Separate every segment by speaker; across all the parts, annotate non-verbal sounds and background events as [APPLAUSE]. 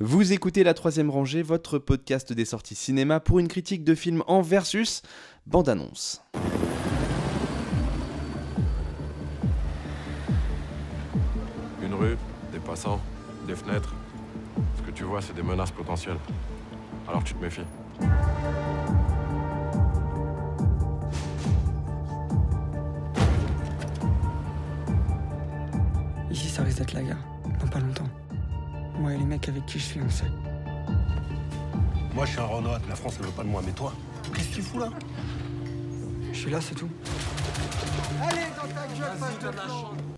Speaker 1: Vous écoutez La Troisième Rangée, votre podcast des sorties cinéma pour une critique de film en versus bande-annonce.
Speaker 2: Une rue, des passants, des fenêtres. Ce que tu vois, c'est des menaces potentielles. Alors tu te méfies.
Speaker 3: Ici, ça risque d'être la gare. Dans pas longtemps. Moi et les mecs avec qui je suis, on sait.
Speaker 4: Moi, je suis un Renoir. La France, elle veut pas de moi. Mais toi, qu'est-ce que tu fous là?
Speaker 3: Je suis là, c'est tout.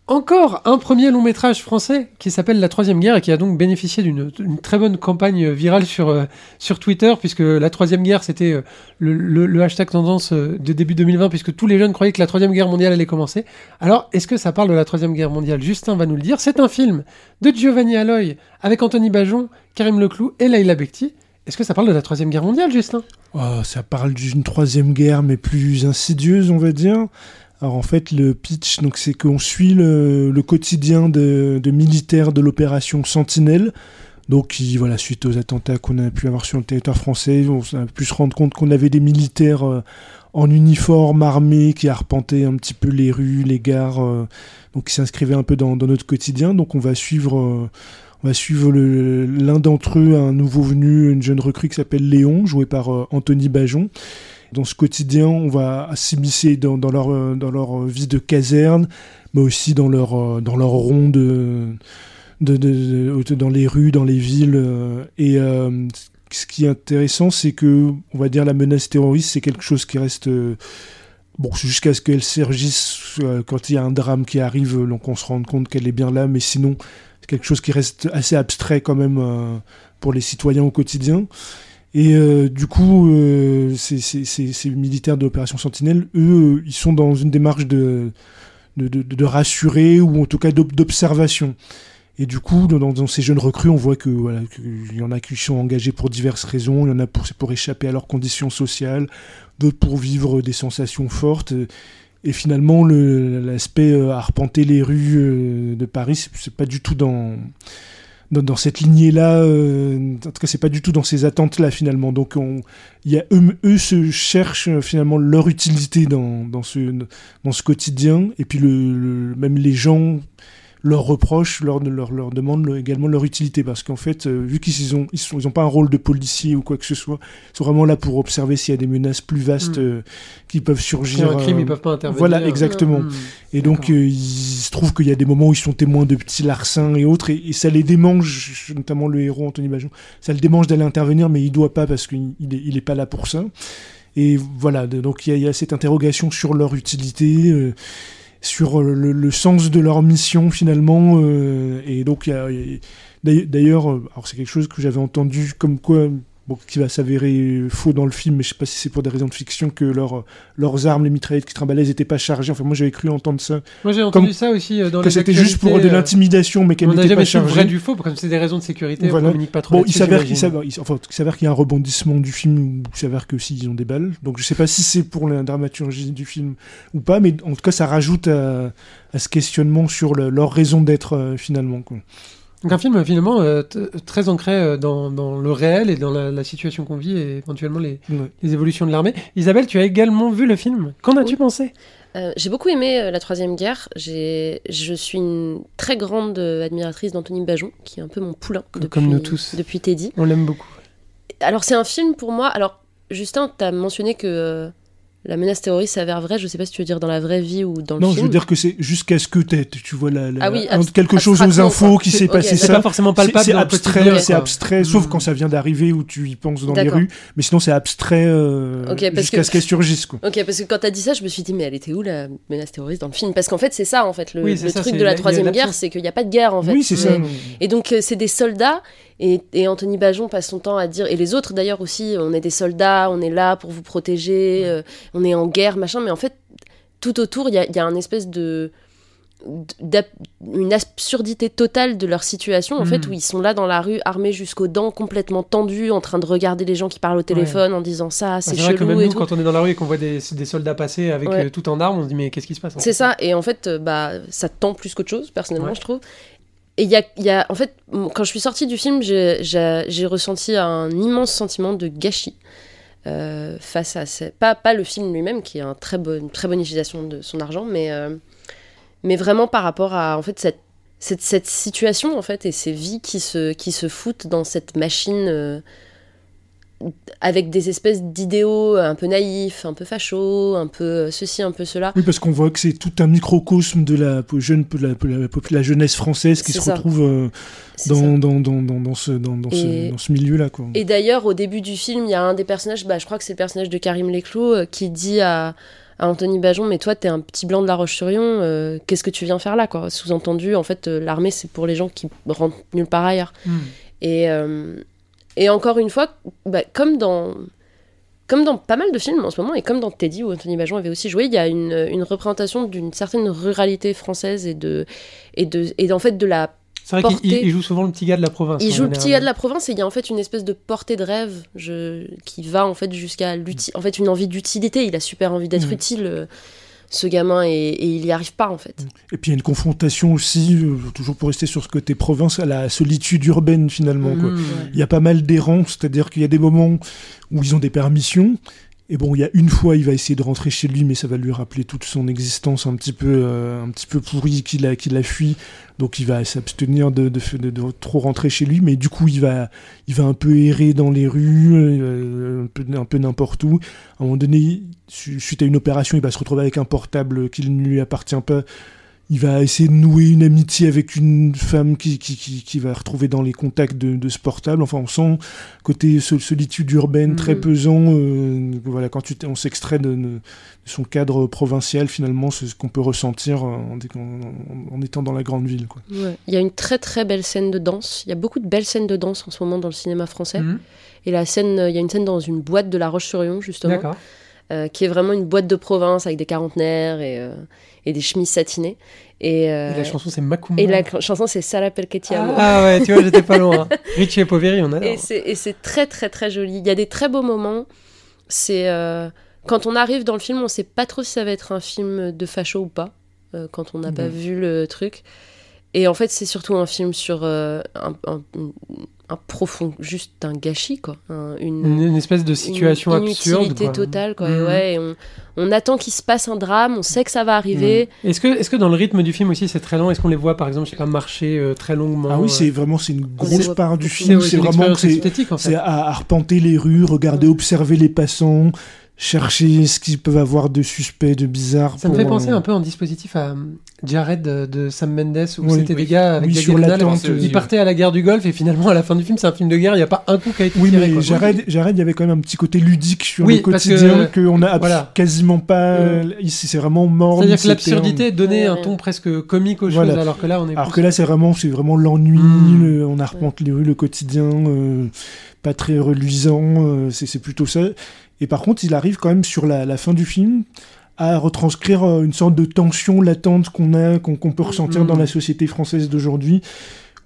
Speaker 5: Encore un premier long métrage français qui s'appelle La Troisième Guerre et qui a donc bénéficié d'une très bonne campagne virale sur, euh, sur Twitter, puisque la Troisième Guerre, c'était euh, le hashtag tendance euh, de début 2020, puisque tous les jeunes croyaient que la Troisième Guerre mondiale allait commencer. Alors, est-ce que ça parle de la Troisième Guerre mondiale? Justin va nous le dire. C'est un film de Giovanni Aloy avec Anthony Bajon, Karim Leclou et Laila Bekti. Est-ce que ça parle de la Troisième Guerre mondiale, Justin?
Speaker 6: Oh, ça parle d'une troisième guerre, mais plus insidieuse, on va dire. Alors en fait, le pitch, donc c'est qu'on suit le, quotidien de, militaires de l'opération Sentinelle. Donc, qui, voilà, suite aux attentats qu'on a pu avoir sur le territoire français, on a pu se rendre compte qu'on avait des militaires euh, en uniforme, armés, qui arpentaient un petit peu les rues, les gares, euh, donc qui s'inscrivaient un peu dans, notre quotidien. Donc, on va suivre, euh, on va suivre l'un d'entre eux, un nouveau venu, une jeune recrue qui s'appelle Léon, joué par Anthony Bajon. Dans ce quotidien, on va s'immiscer dans, dans leur, euh, leur vie de caserne, mais aussi dans leur, euh, dans leur de- dans les rues, dans les villes. euh, et euh, ce qui est intéressant, c'est que, on va dire, la menace terroriste, c'est quelque chose qui reste. euh, Bon, jusqu'à ce qu'elle surgisse euh, quand il y a un drame qui arrive, euh, donc on se rende compte qu'elle est bien là, mais sinon, c'est quelque chose qui reste assez abstrait quand même euh, pour les citoyens au quotidien. Et euh, du coup, euh, ces, militaires de l'opération Sentinelle, eux, euh, ils sont dans une démarche de, de, de- rassurer ou en tout cas d'ob- d'observation. Et du coup, dans, ces jeunes recrues, on voit que qu'il y en a qui sont engagés pour diverses raisons. Il y en a pour, pour échapper à leurs conditions sociales, d'autres pour vivre des sensations fortes. Et finalement, le- l'aspect arpenter les rues de Paris, c'est pas du tout dans dans, cette lignée-là. euh, en tout cas, c'est pas du tout dans ces attentes-là finalement. Donc, on, y a eux, se cherchent euh, finalement leur utilité dans, dans ce dans ce quotidien. Et puis le- même les gens leur reprochent, leur, leur, leur demandent le- également leur utilité parce qu'en fait, euh, vu qu'ils ont ils ils ont pas un rôle de policier ou quoi que ce soit, ils sont vraiment là pour observer s'il y a des menaces plus vastes
Speaker 5: Mm.
Speaker 6: euh, qui peuvent surgir.
Speaker 5: un crime,
Speaker 6: euh,
Speaker 5: ils peuvent pas intervenir.
Speaker 6: voilà, exactement.
Speaker 5: Hmm.
Speaker 6: et donc, il se trouve qu'il y a des moments où ils sont témoins de petits larcins et autres, et, et ça les démange, notamment le héros Anthony Bajon, ça le démange d'aller intervenir, mais il doit pas parce qu'il il est, il est pas là pour ça. Et voilà, donc il y, a- il y a cette interrogation sur leur utilité, euh, sur euh, le, sens de leur mission finalement, euh, et donc d'ailleurs- euh, c'est quelque chose que j'avais entendu comme quoi. Bon, qui va s'avérer faux dans le film, mais je sais pas si c'est pour des raisons de fiction que leurs leurs armes, les mitraillettes qui trimbalaient, n'étaient pas chargées. Enfin, moi j'avais cru entendre ça
Speaker 5: Moi j'ai entendu
Speaker 6: Comme-
Speaker 5: ça aussi euh, dans
Speaker 6: que c'était juste pour de
Speaker 5: euh,
Speaker 6: l'intimidation, mais qu'elle
Speaker 5: On n'a
Speaker 6: n'était
Speaker 5: jamais
Speaker 6: pas
Speaker 5: le vrai du faux, comme c'est des raisons de sécurité,
Speaker 6: Voilà.
Speaker 5: on pas trop
Speaker 6: Bon, il s'avère qu'il enfin, qu'il y a un rebondissement du film, ou il s'avère que si ils ont des balles. Donc je sais pas si c'est pour la dramaturgie du film ou pas, mais en tout cas ça rajoute à, à ce questionnement sur le- leur raison d'être euh, finalement. quoi.
Speaker 5: Donc un film finalement euh, très ancré euh, dans, dans le réel et dans la, la situation qu'on vit et éventuellement les, évolutions de l'armée. Isabelle, tu as également vu le film. Qu'en as-tu
Speaker 7: Oui.
Speaker 5: pensé?
Speaker 7: Euh, j'ai beaucoup aimé euh, la Troisième Guerre. J'ai, je suis une très grande euh, admiratrice d'Anthony Bajon, qui est un peu mon poulain
Speaker 5: Comme
Speaker 7: depuis,
Speaker 5: nous tous.
Speaker 7: depuis Teddy.
Speaker 5: On l'aime beaucoup.
Speaker 7: Alors c'est un film pour moi. Alors Justin, t'as mentionné que euh, la menace terroriste s'avère vraie. Je sais pas si tu veux dire dans la vraie vie ou dans le
Speaker 6: Non,
Speaker 7: film.
Speaker 6: je veux dire que c'est jusqu'à ce que t'aies- tu vois la, la-
Speaker 7: Ah oui,
Speaker 6: un-
Speaker 7: abst-
Speaker 6: quelque chose aux infos qui s'est
Speaker 7: Ok,
Speaker 6: passé.
Speaker 5: C'est
Speaker 6: ça.
Speaker 5: pas forcément palpable
Speaker 6: c'est
Speaker 5: le
Speaker 6: abstrait, c'est
Speaker 5: quoi.
Speaker 6: abstrait, sauf
Speaker 5: Mm.
Speaker 6: quand ça vient d'arriver où tu y penses dans les rues. Mais sinon, c'est abstrait euh, jusqu'à
Speaker 7: que-
Speaker 6: ce qu'elle surgisse. Quoi.
Speaker 7: Ok, parce que quand t'as dit ça, je me suis dit, mais elle était où la menace terroriste dans le film? Parce qu'en fait, c'est ça, en fait, le,
Speaker 5: Oui,
Speaker 7: le
Speaker 5: c'est ça,
Speaker 7: truc de
Speaker 5: la-
Speaker 7: Troisième Guerre, c'est qu'il n'y a pas de guerre, en fait.
Speaker 6: oui, c'est ça.
Speaker 7: Et donc, euh, c'est des soldats, et, et Anthony Bajon passe son temps à dire, et les autres d'ailleurs aussi, on est des soldats, on est là pour vous protéger, euh, on est en guerre, machin, mais en fait, tout autour, il y a, y a un espèce de. une absurdité totale de leur situation en fait où ils sont là dans la rue armés jusqu'aux dents complètement tendus en train de regarder les gens qui parlent au téléphone en disant ça c'est
Speaker 5: c'est vrai que
Speaker 7: chelou
Speaker 5: même
Speaker 7: et
Speaker 5: nous,
Speaker 7: tout
Speaker 5: quand on est dans la rue et qu'on voit des, des soldats passer avec
Speaker 7: Ouais.
Speaker 5: euh, tout en armes, on se dit mais qu'est-ce qui se passe
Speaker 7: C'est ça, et en fait, euh, bah, ça tend plus qu'autre chose, personnellement,
Speaker 5: Ouais.
Speaker 7: je trouve. Et il y a, y a- en fait, quand je suis sortie du film, j'ai- ressenti un immense sentiment de gâchis euh, face à ce- pas pas le film lui-même qui est un très bon, une très bonne utilisation de son argent, mais euh, mais vraiment par rapport à en fait cette cette, cette situation en fait et ces vies qui se qui se foutent dans cette machine euh, avec des espèces d'idéaux un peu naïfs, un peu fachos, un peu ceci, un peu cela.
Speaker 6: Oui, parce qu'on voit que c'est tout un microcosme de la, jeune, jeunesse française qui se
Speaker 7: ça.
Speaker 6: retrouve euh, dans, dans, dans, dans, dans ce, milieu-là.
Speaker 7: Et d'ailleurs, au début du film, il y a un des personnages, bah, je crois que c'est le personnage de Karim Leclou, euh, qui dit à, à Anthony Bajon Mais toi, t'es un petit blanc de la Roche-sur-Yon, euh, qu'est-ce que tu viens faire là Sous-entendu, en fait, euh, l'armée, c'est pour les gens qui rentrent nulle part ailleurs.
Speaker 5: Hmm.
Speaker 7: Et, et encore une fois, bah, comme dans. Comme dans pas mal de films en ce moment, et comme dans Teddy, où Anthony Bajon avait aussi joué, il y a une, une représentation d'une certaine ruralité française et de, et de, et en fait de la
Speaker 5: C'est vrai qu'il joue souvent le petit gars de la province.
Speaker 7: il
Speaker 5: en
Speaker 7: joue le petit gars de la province et il y a en fait une espèce de portée de rêve je... qui va en fait jusqu'à en fait une envie d'utilité. Il a super envie d'être
Speaker 6: Mhm.
Speaker 7: utile, euh, ce gamin, et, et il y arrive pas en fait.
Speaker 6: Et puis il y a une confrontation aussi, euh, toujours pour rester sur ce côté province, à la solitude urbaine finalement. quoi.
Speaker 5: Hmm.
Speaker 6: Il y a pas mal d'errance, c'est-à-dire qu'il y a des moments où ils ont des permissions. Et bon, il y a une fois, il va essayer de rentrer chez lui, mais ça va lui rappeler toute son existence un petit peu, euh, un petit peu pourrie qu'il a, qu'il a fui. Donc il va s'abstenir de, de, de- de trop rentrer chez lui, mais du coup il va, il va un peu errer dans les rues, euh, un peu, un peu n'importe où. À un moment donné, suite à une opération, il va se retrouver avec un portable qui ne lui appartient pas. Il va essayer de nouer une amitié avec une femme qui, qui, qui, qui va retrouver dans les contacts de, de ce portable. Enfin, on sent côté sol- solitude urbaine très
Speaker 7: Mhm.
Speaker 6: pesant. euh, voilà, quand tu on s'extrait de, de son cadre provincial, finalement, c'est ce qu'on peut ressentir en, dé- en- en étant dans la grande ville. Quoi.
Speaker 7: Ouais. Il y a une très très belle scène de danse. Il y a beaucoup de belles scènes de danse en ce moment dans le cinéma français.
Speaker 5: Hmm.
Speaker 7: Et la scène, il y a une scène dans une boîte de La Roche-sur-Yon justement,
Speaker 5: D'accord.
Speaker 7: Euh, qui est vraiment une boîte de province avec des quarantenaires et, euh, et des chemises satinées. Et, euh,
Speaker 5: Et la chanson, c'est Macumba.
Speaker 7: et la chanson c'est Sala Pelketiamo.
Speaker 5: Ah ouais, tu vois, j'étais pas loin. [LAUGHS] Richie et Poveri, on adore.
Speaker 7: Et c'est, très très très joli. Il y a des très beaux moments. C'est quand on arrive dans le film, on sait pas trop si ça va être un film de facho ou pas, quand on n'a pas
Speaker 6: Mhm.
Speaker 7: vu le truc. Et en fait, c'est surtout un film sur euh, un, un- un profond, juste un gâchis quoi, Un- une,
Speaker 5: Une, une espèce de situation
Speaker 7: une
Speaker 5: absurde.
Speaker 7: inutilité
Speaker 5: quoi.
Speaker 7: totale quoi. Et
Speaker 5: Mhm.
Speaker 7: ouais, et on, on attend qu'il se passe un drame, on sait que ça va arriver.
Speaker 5: Est-ce que, est-ce que dans le rythme du film aussi, c'est très lent? Est-ce qu'on les voit, par exemple, je sais pas, marcher euh, très longuement
Speaker 6: Ah oui,
Speaker 5: euh,
Speaker 6: c'est vraiment c'est une grosse
Speaker 7: voit
Speaker 6: part du film.
Speaker 5: c'est
Speaker 6: C'est
Speaker 5: une
Speaker 6: vraiment c'est
Speaker 5: en
Speaker 6: c'est
Speaker 5: fait.
Speaker 6: à arpenter les rues, regarder, observer les passants, chercher ce qu'ils peuvent avoir de suspect, de bizarre.
Speaker 5: Ça me fait penser
Speaker 6: euh,
Speaker 5: un peu en dispositif à euh, Jared de, de Sam Mendes où
Speaker 6: Oui,
Speaker 5: c'était
Speaker 6: oui.
Speaker 5: des gars avec
Speaker 6: Oui,
Speaker 5: des
Speaker 6: l'attente,
Speaker 5: ils
Speaker 6: euh,
Speaker 5: partaient à la guerre du Golfe et finalement à la fin du film c'est un film de guerre, il n'y a pas un coup qui a été
Speaker 6: Oui,
Speaker 5: tiré.
Speaker 6: mais
Speaker 5: quoi.
Speaker 6: Jared, Jared, il y avait quand même un petit côté ludique sur
Speaker 5: Oui,
Speaker 6: le quotidien
Speaker 5: que-
Speaker 6: qu'on a abs-
Speaker 5: voilà.
Speaker 6: quasiment pas. Ici, c'est vraiment mort.
Speaker 5: C'est-à-dire que l'absurdité donnait un ton presque comique aux
Speaker 6: Voilà.
Speaker 5: choses alors que là on est
Speaker 6: Alors
Speaker 5: plus-
Speaker 6: que là, c'est vraiment, c'est vraiment l'ennui.
Speaker 5: Mm.
Speaker 6: le- on arpente les rues, le quotidien, euh, pas très reluisant. euh, c'est c'est plutôt ça. Et par contre, il arrive quand même sur la, la fin du film à retranscrire euh, une sorte de tension latente qu'on a, qu'on peut ressentir
Speaker 5: Mm.
Speaker 6: dans la société française d'aujourd'hui,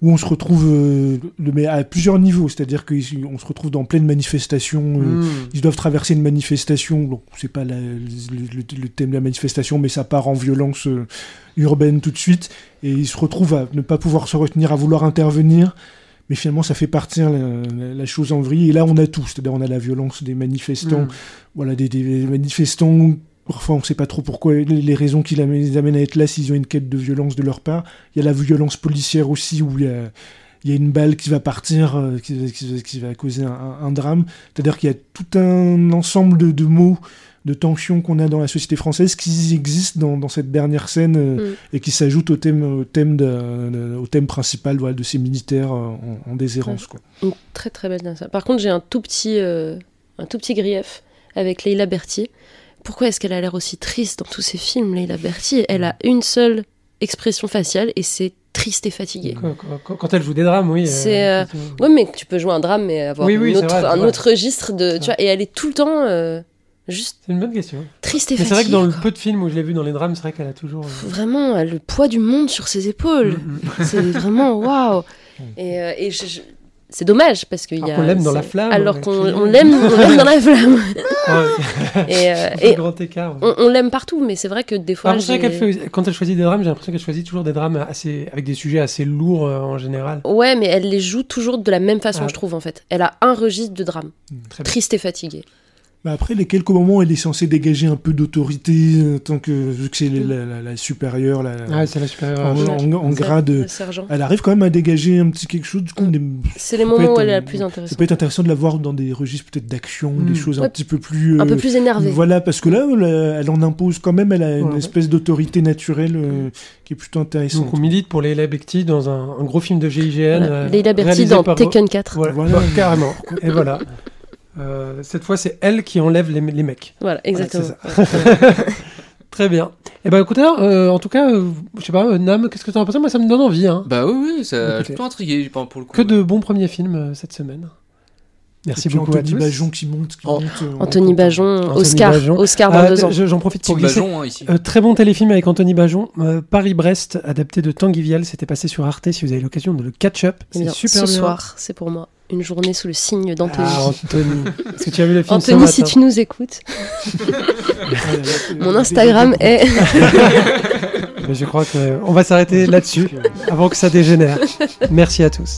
Speaker 6: où on se retrouve, euh, mais à plusieurs niveaux. C'est-à-dire qu'on se retrouve dans pleine manifestation. euh,
Speaker 5: Mm.
Speaker 6: ils doivent traverser une manifestation. Bon, c'est pas la- le, le- le thème de la manifestation, mais ça part en violence euh, urbaine tout de suite. Et ils se retrouvent à ne pas pouvoir se retenir, à vouloir intervenir. Mais finalement, ça fait partir la, la- la chose en vrille. Et là, on a tout. C'est-à-dire, on a la violence des manifestants.
Speaker 5: Mm.
Speaker 6: Voilà, des, des manifestants. Parfois, on ne sait pas trop pourquoi, les, raisons qui les amènent à être là, s'ils ont une quête de violence de leur part. Il y a la violence policière aussi, où il y a, il y a une balle qui va partir, euh, qui, va- qui va- qui va causer un, un- un drame. C'est-à-dire qu'il y a tout un ensemble de, de mots, de tensions qu'on a dans la société française qui existent dans, dans cette dernière scène euh,
Speaker 7: Mm.
Speaker 6: et qui s'ajoutent au thème, au thème, de- de- au thème principal voilà, de ces militaires euh, en, en déshérence. Quoi.
Speaker 7: Une très très belle danse. Par contre, j'ai un tout petit, un tout petit grief avec Leila Berthier. Pourquoi est-ce qu'elle a l'air aussi triste dans tous ces films, Leila Berthier? Elle a une seule expression faciale et c'est triste et fatiguée.
Speaker 5: Quand, elle joue des drames, oui.
Speaker 7: C'est, euh,
Speaker 5: effectivement.
Speaker 7: Ouais, mais tu peux jouer un drame mais avoir
Speaker 5: Oui, oui,
Speaker 7: une
Speaker 5: c'est
Speaker 7: autre-
Speaker 5: vrai, c'est
Speaker 7: un
Speaker 5: vrai.
Speaker 7: autre registre de, tu vois. Et elle est tout le temps euh, juste
Speaker 5: C'est une bonne question.
Speaker 7: triste et fatiguée.
Speaker 5: c'est vrai que dans le peu de films où je l'ai vu dans les drames, c'est vrai qu'elle a toujours. euh,
Speaker 7: Vraiment, elle a le poids du monde sur ses épaules.
Speaker 5: mm, mm.
Speaker 7: C'est vraiment [LAUGHS] waouh. Et, euh, et je- je- c'est dommage parce qu'il y
Speaker 5: Alors
Speaker 7: a.
Speaker 5: qu'on l'aime dans la flamme,
Speaker 7: Alors qu'on on l'aime, on dans la flamme. [LAUGHS] Et, euh,
Speaker 5: Un
Speaker 7: et
Speaker 5: grand écart. ouais.
Speaker 7: on, on l'aime partout, mais c'est vrai que des fois.
Speaker 5: Vrai
Speaker 7: j'ai-
Speaker 5: qu'elle fait- quand elle choisit des drames, j'ai l'impression qu'elle choisit toujours des drames assez, avec des sujets assez lourds euh, en général.
Speaker 7: Ouais, mais elle les joue toujours de la même façon,
Speaker 5: Ah.
Speaker 7: je trouve, en fait. Elle a un registre de drame.
Speaker 5: Très bien.
Speaker 7: Triste et fatigué.
Speaker 6: Bah après, les quelques moments où elle est censée dégager un peu d'autorité, euh, tant que vu que c'est la, la- la supérieure, la,
Speaker 5: Ah, c'est la supérieure.
Speaker 6: en,
Speaker 5: euh,
Speaker 6: en- en grade,
Speaker 7: sergent.
Speaker 6: elle arrive quand même à dégager un petit quelque chose. Du coup,
Speaker 7: Mm.
Speaker 6: des-
Speaker 7: C'est les moments où elle est la
Speaker 6: euh,
Speaker 7: plus
Speaker 6: ça
Speaker 7: intéressante.
Speaker 6: peut être intéressant de la voir dans des registres peut-être d'action,
Speaker 5: Mm.
Speaker 6: des choses un petit peu plus.
Speaker 7: Un peu
Speaker 6: euh,
Speaker 7: plus énervé.
Speaker 6: Voilà, parce que là, elle, elle en impose quand même, elle a une
Speaker 5: Ouais.
Speaker 6: espèce d'autorité naturelle euh, qui est plutôt intéressante.
Speaker 5: Donc on milite pour Leila Bekti dans un, un gros film de GIGN.
Speaker 7: Voilà.
Speaker 5: euh,
Speaker 7: Leila
Speaker 5: réalisé
Speaker 7: dans
Speaker 5: par-
Speaker 7: Tekken 4.
Speaker 5: Voilà,
Speaker 6: Voilà. [LAUGHS]
Speaker 5: bah, carrément. Et voilà. [LAUGHS] Euh, cette fois, c'est elle qui enlève les, les mecs.
Speaker 7: Voilà, exactement. [LAUGHS]
Speaker 5: Très bien. Et ben écoutez, euh, en tout cas, euh, je sais pas, euh, Nam, qu'est-ce que t'en as pensé? Moi, ça me donne envie. Hein.
Speaker 8: Bah oui, oui, ça je suis plutôt intrigué pour pour le coup.
Speaker 5: Que de bons premiers films euh, cette semaine. Merci
Speaker 6: Et puis
Speaker 5: beaucoup à
Speaker 6: Anthony
Speaker 5: tous.
Speaker 6: Bajon qui monte. Qui
Speaker 8: Oh,
Speaker 6: monte euh,
Speaker 7: Anthony. Bajon,
Speaker 5: Anthony
Speaker 7: Oscar.
Speaker 5: Bajon.
Speaker 7: Oscar dans
Speaker 5: Ah,
Speaker 7: deux ans.
Speaker 5: je- J'en profite pour glisser.
Speaker 8: Bajon hein, ici.
Speaker 5: Euh, très bon téléfilm avec Anthony Bajon. Euh, Paris-Brest, adapté de Tanguy Vial. C'était passé sur Arte si vous avez l'occasion de le catch-up.
Speaker 7: Eh
Speaker 5: C'est
Speaker 7: bien,
Speaker 5: super
Speaker 7: ce
Speaker 5: bien.
Speaker 7: soir, c'est pour moi une journée sous le signe d'Anthony.
Speaker 5: Ah, Anthony. Est-ce que tu as vu le film
Speaker 7: Anthony,
Speaker 5: ce
Speaker 7: si tu nous écoutes, [LAUGHS] mon Instagram est.
Speaker 5: Mais Je crois qu'on va s'arrêter là-dessus avant que ça dégénère. Merci à tous.